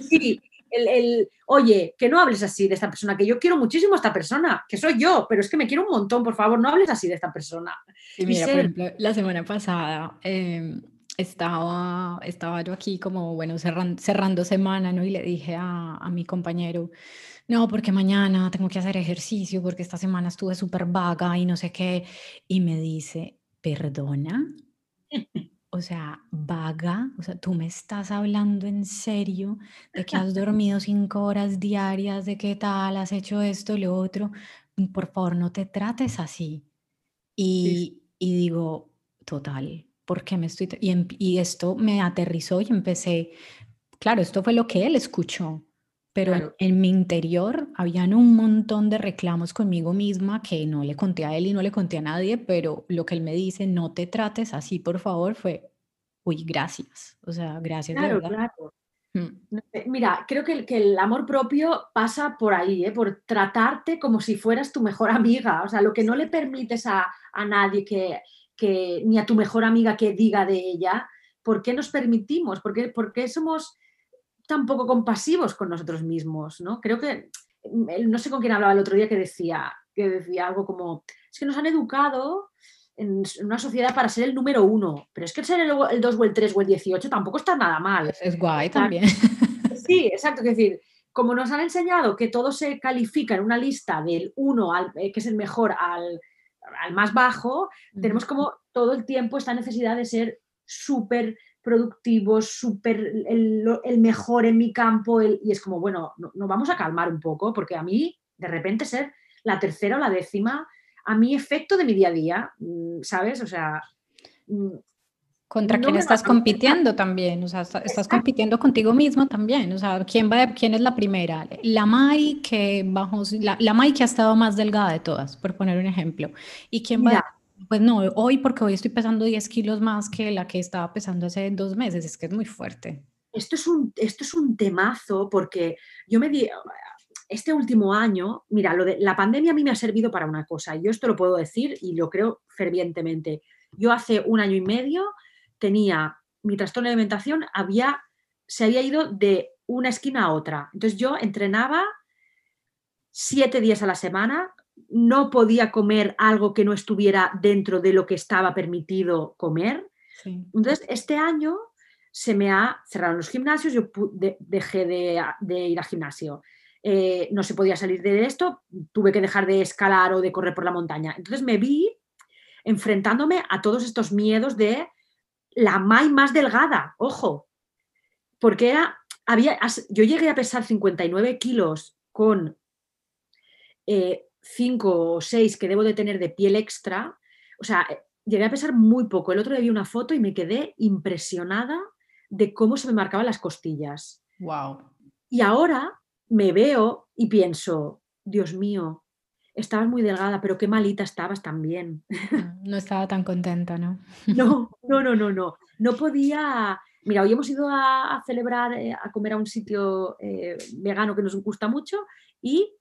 Sí, el, oye, que no hables así de esta persona, que yo quiero muchísimo a esta persona, que soy yo, pero es que me quiero un montón, por favor, no hables así de esta persona. Y mira, por ejemplo, la semana pasada em, estaba, estaba yo aquí como, bueno, cerrando, cerrando semana, ¿no? Y le dije a, a mi compañero, no, porque mañana tengo que hacer ejercicio, porque esta semana estuve súper vaga y no sé qué. Y me dice, perdona. o sea, vaga, o sea, tú me estás hablando en serio de que has dormido cinco horas diarias, de qué tal, has hecho esto, lo otro, mm, por favor no te trates así. Y, y digo, total, ¿por qué me estoy... Y, em, y esto me aterrizó y empecé, claro, esto fue lo que él escuchó, pero en, mi interior habían un montón de reclamos conmigo misma que no le conté a él y no le conté a nadie, pero lo que él me dice, no te trates así, por favor, fue, uy, gracias. O sea, gracias. Claro, claro. Mm. Mira, creo que, que, el amor propio pasa por ahí, ¿eh? por tratarte como si fueras tu mejor amiga. O sea, lo que no le permites a, nadie que, que, ni a tu mejor amiga que diga de ella, ¿por qué nos permitimos? ¿Por qué, somos tan poco compasivos con nosotros mismos? ¿no? Creo que, no sé con quién hablaba el otro día que decía, que decía algo como, es que nos han educado en una sociedad para ser el número uno, pero es que ser el, 2 o el 3 o el 18 tampoco está nada mal. Es guay también. Sí, exacto, es decir, como nos han enseñado que todo se califica en una lista del 1, al, eh, que es el mejor, al, más bajo, tenemos como todo el tiempo esta necesidad de ser súper productivos, súper el, mejor en mi campo, y es como, bueno, nos vamos a calmar un poco, porque a mí, de repente, ser la tercera o la décima a mi efecto de mi día a día, mm, ¿sabes? O sea... Mm, Contra quién estás compitiendo también, o sea, estás compitiendo contigo mismo también, o sea, ¿quién, va ¿quién es la primera? La Mai que bajo, la, la Mai que ha estado más delgada de todas, por poner un ejemplo, ¿y quién va? Pues no, hoy porque hoy estoy pesando 10 kilos más que la que estaba pesando hace dos meses, es que es muy fuerte. Esto es un, esto es un temazo porque yo me di, este último año, mira, lo de la pandemia a mí me ha servido para una cosa, yo esto lo puedo decir y lo creo fervientemente. Yo hace un año y medio tenía mi trastorno de alimentación, había, se había ido de una esquina a otra. Entonces yo entrenaba siete días a la semana, no podía comer algo que no estuviera dentro de lo que estaba permitido comer. Entonces, este año se me ha cerrado los gimnasios, yo dejé de, de ir al gimnasio. Eh, no se podía salir de esto, tuve que dejar de escalar o de correr por la montaña. Entonces me vi enfrentándome a todos estos miedos de la Mai más delgada, ojo, porque era, había, yo llegué a pesar 59 kilos con 5 eh, o 6 que debo de tener de piel extra, o sea, llegué a pesar muy poco. El otro día vi una foto y me quedé impresionada de cómo se me marcaban las costillas. Wow. Y ahora me veo y pienso, Dios mío, estabas muy delgada, pero qué malita estabas también. No estaba tan contenta, ¿no? No, no, no, no, no. No podía. Mira, hoy hemos ido a, celebrar, eh, a comer a un sitio eh, vegano que nos gusta mucho y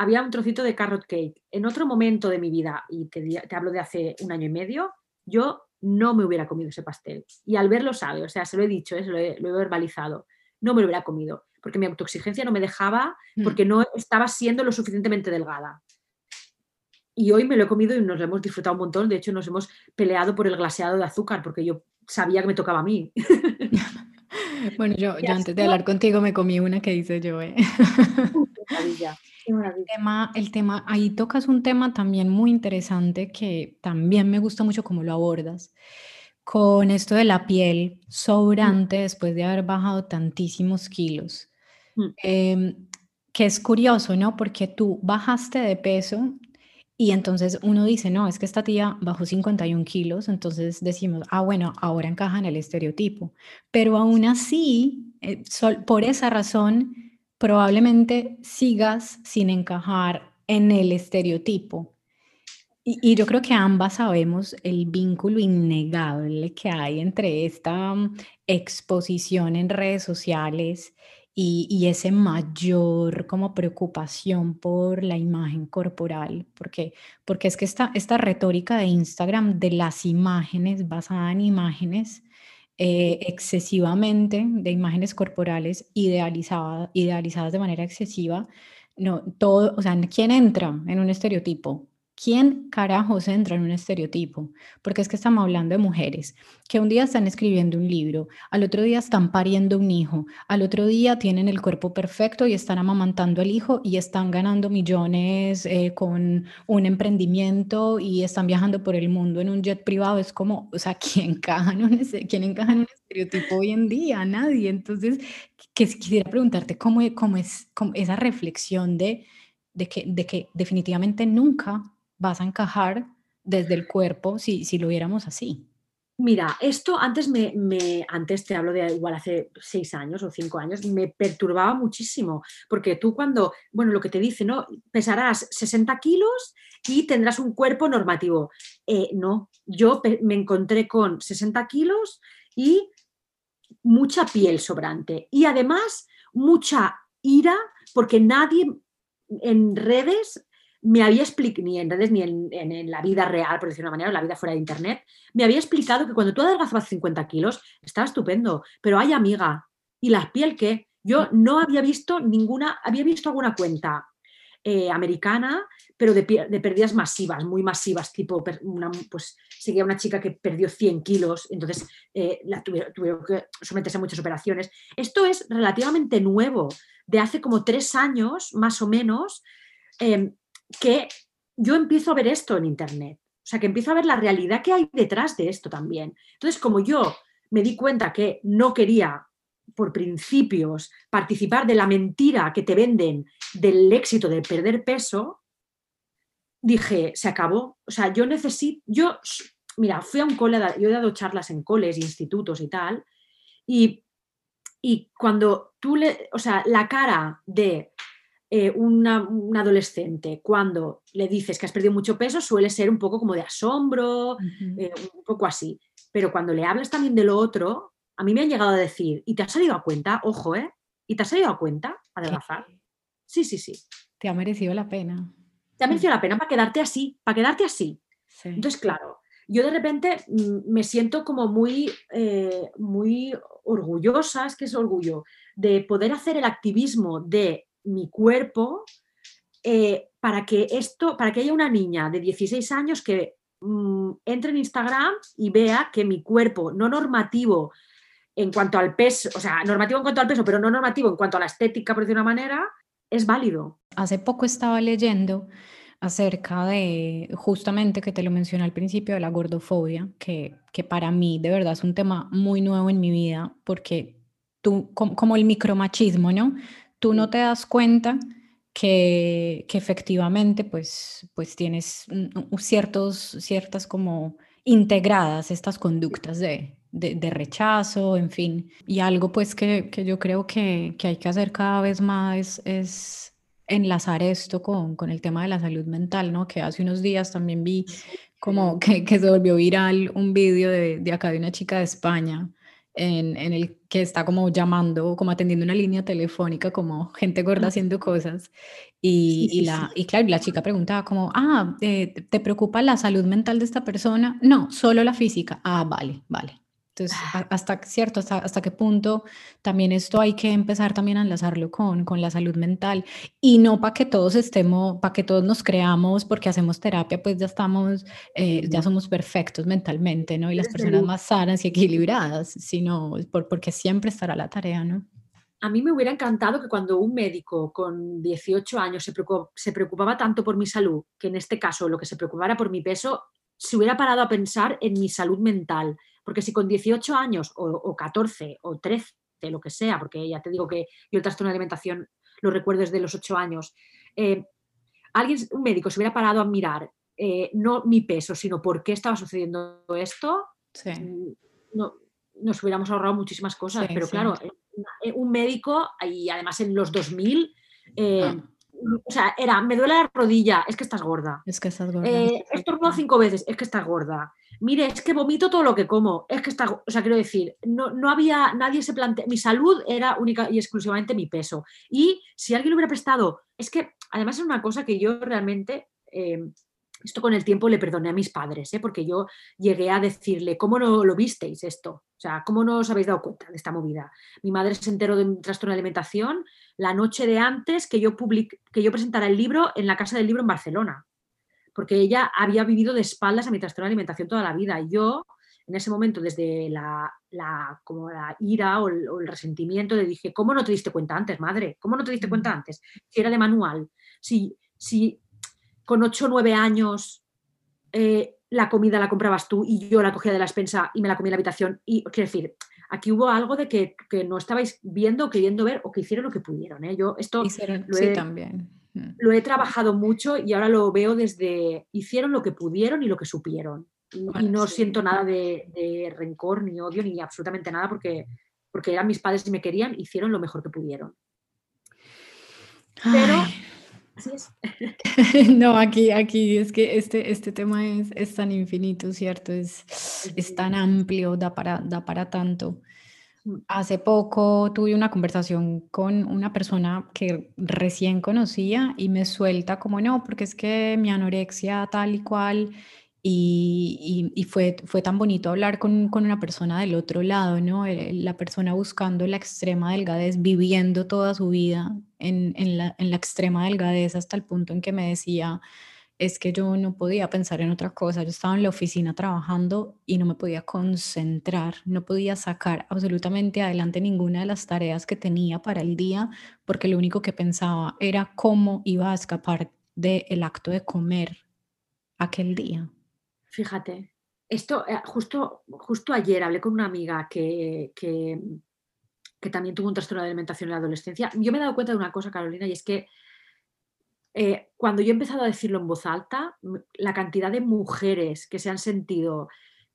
había un trocito de carrot cake. En otro momento de mi vida, y te, hablo de hace un año y medio, yo no me hubiera comido ese pastel. Y al verlo sabe, o sea, se lo he dicho, eh, lo, he, lo he verbalizado, no me lo hubiera comido porque mi autoexigencia no me dejaba, mm. porque no estaba siendo lo suficientemente delgada. Y hoy me lo he comido y nos lo hemos disfrutado un montón. De hecho, nos hemos peleado por el glaseado de azúcar, porque yo sabía que me tocaba a mí. bueno, yo, antes de hablar contigo me comí una que hice yo. ¿eh? El tema, el tema, ahí tocas un tema también muy interesante que también me gusta mucho cómo lo abordas con esto de la piel sobrante después de haber bajado tantísimos kilos. Mm. Em, que es curioso, ¿no? Porque tú bajaste de peso y entonces uno dice, no, es que esta tía bajó 51 kilos, entonces decimos, ah, bueno, ahora encaja en el estereotipo. Pero aún así, eh, por esa razón, probablemente sigas sin encajar en el estereotipo. Y, y, yo creo que ambas sabemos el vínculo innegable que hay entre esta mm, exposición en redes sociales y, ese mayor como preocupación por la imagen corporal, porque, porque es que esta, esta retórica de Instagram de las imágenes, basada en imágenes, eh, excesivamente, de imágenes corporales idealizadas, idealizadas de manera excesiva, no, todo, o sea, ¿quién entra en un estereotipo? ¿Quién carajos entra en un estereotipo? Porque es que estamos hablando de mujeres que un día están escribiendo un libro, al otro día están pariendo un hijo, al otro día tienen el cuerpo perfecto y están amamantando al hijo y están ganando millones eh, con un emprendimiento y están viajando por el mundo en un jet privado. Es como, o sea, ¿quién encaja en un, ¿quién encaja en un estereotipo hoy en día? Nadie. Entonces, que, quisiera preguntarte cómo, cómo es esa reflexión de, de, que, de que definitivamente nunca vas a encajar desde el cuerpo si, si lo viéramos así. Mira, esto antes me, me, antes te hablo de igual hace seis años o cinco años, me perturbaba muchísimo, porque tú cuando, bueno, lo que te dice, ¿no? Pesarás 60 kilos y tendrás un cuerpo normativo. Eh, no, yo me encontré con 60 kilos y mucha piel sobrante y además mucha ira porque nadie en redes me había explicado, ni en redes ni en, la vida real, por decirlo de una manera, en la vida fuera de internet, me había explicado que cuando tú adelgazabas 50 kilos estaba estupendo, pero hay amiga, ¿y la piel qué? Yo no había visto ninguna, había visto alguna cuenta eh, americana, pero de, pérdidas masivas, muy masivas, tipo, una, pues seguía una chica que perdió 100 kilos, entonces eh, la tuvieron, que someterse a muchas operaciones. Esto es relativamente nuevo, de hace como tres años, más o menos, em, que yo empiezo a ver esto en Internet. O sea, que empiezo a ver la realidad que hay detrás de esto también. Entonces, como yo me di cuenta que no quería por principios participar de la mentira que te venden del éxito de perder peso, dije, se acabó. O sea, yo necesito, yo, mira, fui a un cole, yo he dado charlas en coles, institutos y tal, y, y cuando tú le, o sea, la cara de eh, un adolescente cuando le dices que has perdido mucho peso suele ser un poco como de asombro, eh, un poco así. Pero cuando le hablas también de lo otro, a mí me han llegado a decir, ¿y te has salido a cuenta? Ojo, ¿eh? ¿Y te has salido a cuenta adelgazar? Sí, sí, sí. Te ha merecido la pena. Te ha merecido la pena para quedarte así, para quedarte así. Entonces, claro, yo de repente mm, me siento como muy, eh, muy orgullosa, es que es orgullo, de poder hacer el activismo de mi cuerpo eh, para que esto, para que haya una niña de 16 años que mm, entre en Instagram y vea que mi cuerpo no normativo en cuanto al peso, o sea, normativo en cuanto al peso, pero no normativo en cuanto a la estética, por una manera, es válido. Hace poco estaba leyendo acerca de, justamente que te lo mencioné al principio, de la gordofobia, que, que para mí de verdad es un tema muy nuevo en mi vida, porque tú, como el micromachismo, ¿no? Tú no te das cuenta que, efectivamente pues, pues tienes ciertos, ciertas como integradas estas conductas de, rechazo, en fin. Y algo pues que, yo creo que, hay que hacer cada vez más es, enlazar esto con, el tema de la salud mental, ¿no? Que hace unos días también vi como que, se volvió viral un vídeo de, de acá de una chica de España en, el que está como llamando, como atendiendo una línea telefónica, como gente gorda haciendo cosas. Y, la, y claro, la chica preguntaba como, ah, eh, ¿te preocupa la salud mental de esta persona? No, solo la física. Ah, vale, vale. Entonces, ah. hasta, ¿cierto? Hasta, hasta qué punto también esto hay que empezar también a enlazarlo con, con la salud mental y no para que todos estemos, para que todos nos creamos porque hacemos terapia, pues ya estamos, eh, ya somos perfectos mentalmente, ¿no? Y las personas más sanas y equilibradas, sino por, porque siempre estará la tarea, ¿no? A mí me hubiera encantado que cuando un médico con 18 años se preocupaba, se preocupaba tanto por mi salud, que en este caso lo que se preocupara por mi peso, se hubiera parado a pensar en mi salud mental porque si con 18 años o, 14 o 13, lo que sea, porque ya te digo que yo el trastorno de alimentación lo recuerdo desde los 8 años, eh, alguien, un médico se hubiera parado a mirar eh, no mi peso, sino por qué estaba sucediendo esto, mm, no, nos hubiéramos ahorrado muchísimas cosas. pero claro, eh, un médico, y además en los 2000, ah. O sea, era, me duele la rodilla, es que estás gorda. Es que estás gorda. estornudo cinco veces, es que estás gorda mire, es que vomito todo lo que como, es que está, o sea, quiero decir, no, no había, nadie se plantea, mi salud era única y exclusivamente mi peso. Y si alguien lo hubiera prestado, es que además es una cosa que yo realmente... Em, esto con el tiempo le perdoné a mis padres, ¿eh? porque yo llegué a decirle, ¿cómo no lo visteis esto? O sea, ¿cómo no os habéis dado cuenta de esta movida? Mi madre se enteró de un trastorno de alimentación la noche de antes que yo, que yo presentara el libro en la Casa del Libro en Barcelona porque ella había vivido de espaldas a mi trastorno de alimentación toda la vida. Y yo, en ese momento, desde la, como la ira o el, resentimiento, le dije, ¿cómo no te diste cuenta antes, madre? ¿Cómo no te diste cuenta antes? Si era de manual, si, si con 8 o 9 años eh, la comida la comprabas tú y yo la cogía de la despensa y me la comía en la habitación. Y quiero decir, aquí hubo algo de que, no estabais viendo queriendo ver o que hicieron lo que pudieron. ¿eh? Yo esto sí, también. Mm. Lo he trabajado mucho y ahora lo veo desde hicieron lo que pudieron y lo que supieron. Y, no siento nada de, rencor, ni odio, ni absolutamente nada, porque, porque eran mis padres y me querían, hicieron lo mejor que pudieron. Pero así es. no, aquí, aquí es que este, este tema es, es tan infinito, ¿cierto? Es, es tan amplio, da para, da para tanto. Mm. Hace poco tuve una conversación con una persona que recién conocía y me suelta como no, porque es que mi anorexia tal y cual y, y, fue, fue tan bonito hablar con, con, una persona del otro lado, ¿no? Eh, la persona buscando la extrema delgadez, viviendo toda su vida en, en, la, en la extrema delgadez hasta el punto en que me decía, es que yo no podía pensar en otra cosa. Yo estaba en la oficina trabajando y no me podía concentrar, no podía sacar absolutamente adelante ninguna de las tareas que tenía para el día, porque lo único que pensaba era cómo iba a escapar del acto de comer aquel día. Fíjate, esto eh, justo, justo ayer hablé con una amiga que, que, también tuvo un trastorno de alimentación en la adolescencia. Yo me he dado cuenta de una cosa, Carolina, y es que eh, cuando yo he empezado a decirlo en voz alta, la cantidad de mujeres que se han sentido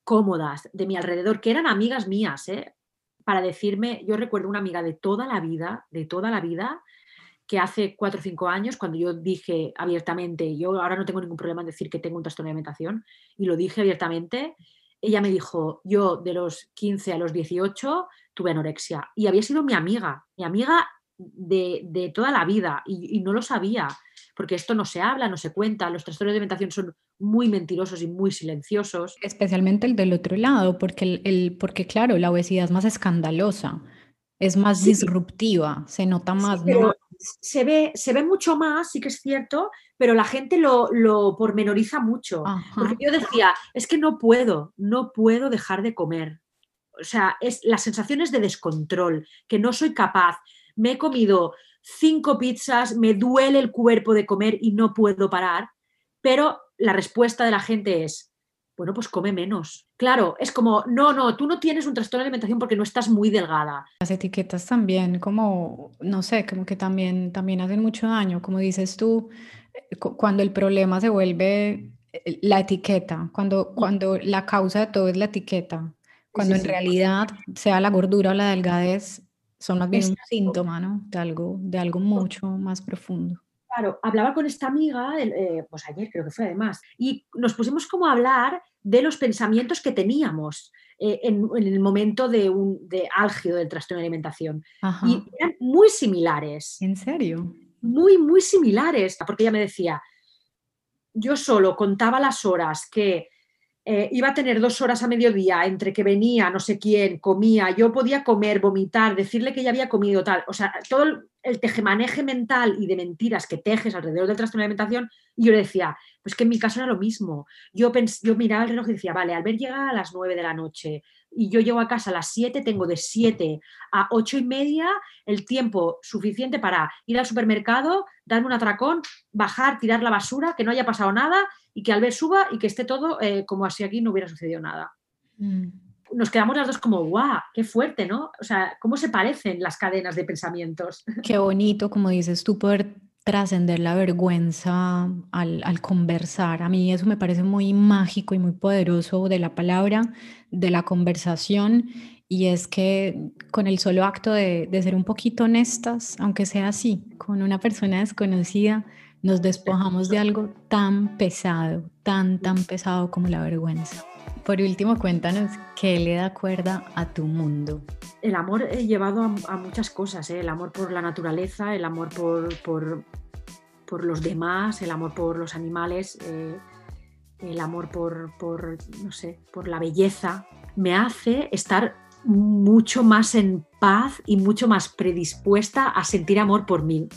cómodas de mi alrededor, que eran amigas mías, ¿eh? para decirme, yo recuerdo una amiga de toda la vida, de toda la vida, que hace cuatro o cinco años, cuando yo dije abiertamente, yo ahora no tengo ningún problema en decir que tengo un trastorno de alimentación, y lo dije abiertamente, ella me dijo, yo de los 15 a los 18 tuve anorexia y había sido mi amiga, mi amiga de, toda la vida y, no lo sabía, porque esto no se habla, no se cuenta, los trastornos de alimentación son muy mentirosos y muy silenciosos. Especialmente el del otro lado, porque, el, porque claro, la obesidad es más escandalosa, es más disruptiva, se nota más, ¿no? Se ve, se ve mucho más, sí que es cierto, pero la gente lo, lo pormenoriza mucho. Porque yo decía, es que no puedo, no puedo dejar de comer. O sea, es las sensaciones de descontrol, que no soy capaz. Me he comido cinco pizzas, me duele el cuerpo de comer y no puedo parar. Pero la respuesta de la gente es, bueno, pues come menos. Claro, es como, no, no, tú no tienes un trastorno de alimentación porque no estás muy delgada. Las etiquetas también, como, no sé, como que también, también hacen mucho daño, como dices tú, eh, cuando el problema se vuelve eh, la etiqueta, cuando, cuando la causa de todo es la etiqueta, cuando en realidad sea la gordura o la delgadez, son más bien un síntoma, ¿no? De algo, de algo mucho más profundo. Claro, hablaba con esta amiga, eh, pues ayer creo que fue además, y nos pusimos como a hablar de los pensamientos que teníamos eh, en, el momento de, un, de álgido del trastorno de alimentación. Y eran muy similares. ¿En serio? Muy, muy similares, porque ella me decía, yo solo contaba las horas que eh, iba a tener dos horas a mediodía entre que venía no sé quién, comía, yo podía comer, vomitar, decirle que ya había comido tal, o sea, todo el, tejemaneje mental y de mentiras que tejes alrededor del trastorno de alimentación, y yo le decía, pues que en mi caso era lo mismo. Yo, yo miraba el reloj y decía, vale, al ver llegar a las nueve de la noche y yo llego a casa a las siete, tengo de siete a ocho y media el tiempo suficiente para ir al supermercado, darme un atracón, bajar, tirar la basura, que no haya pasado nada y que al ver suba y que esté todo eh, como así aquí no hubiera sucedido nada. Mm. Nos quedamos las dos como, guau, qué fuerte, ¿no? O sea, cómo se parecen las cadenas de pensamientos. Qué bonito, como dices tú, poder trascender la vergüenza al, conversar. A mí eso me parece muy mágico y muy poderoso de la palabra, de la conversación, y es que con el solo acto de ser un poquito honestas, aunque sea así, con una persona desconocida, nos despojamos de algo tan pesado, tan, tan pesado como la vergüenza. Por último, cuéntanos qué le da cuerda a tu mundo. El amor he llevado a, muchas cosas, ¿eh? el amor por la naturaleza, el amor por, por, los demás, el amor por los animales, eh, el amor por, no sé, por la belleza. Me hace estar mucho más en paz y mucho más predispuesta a sentir amor por mí.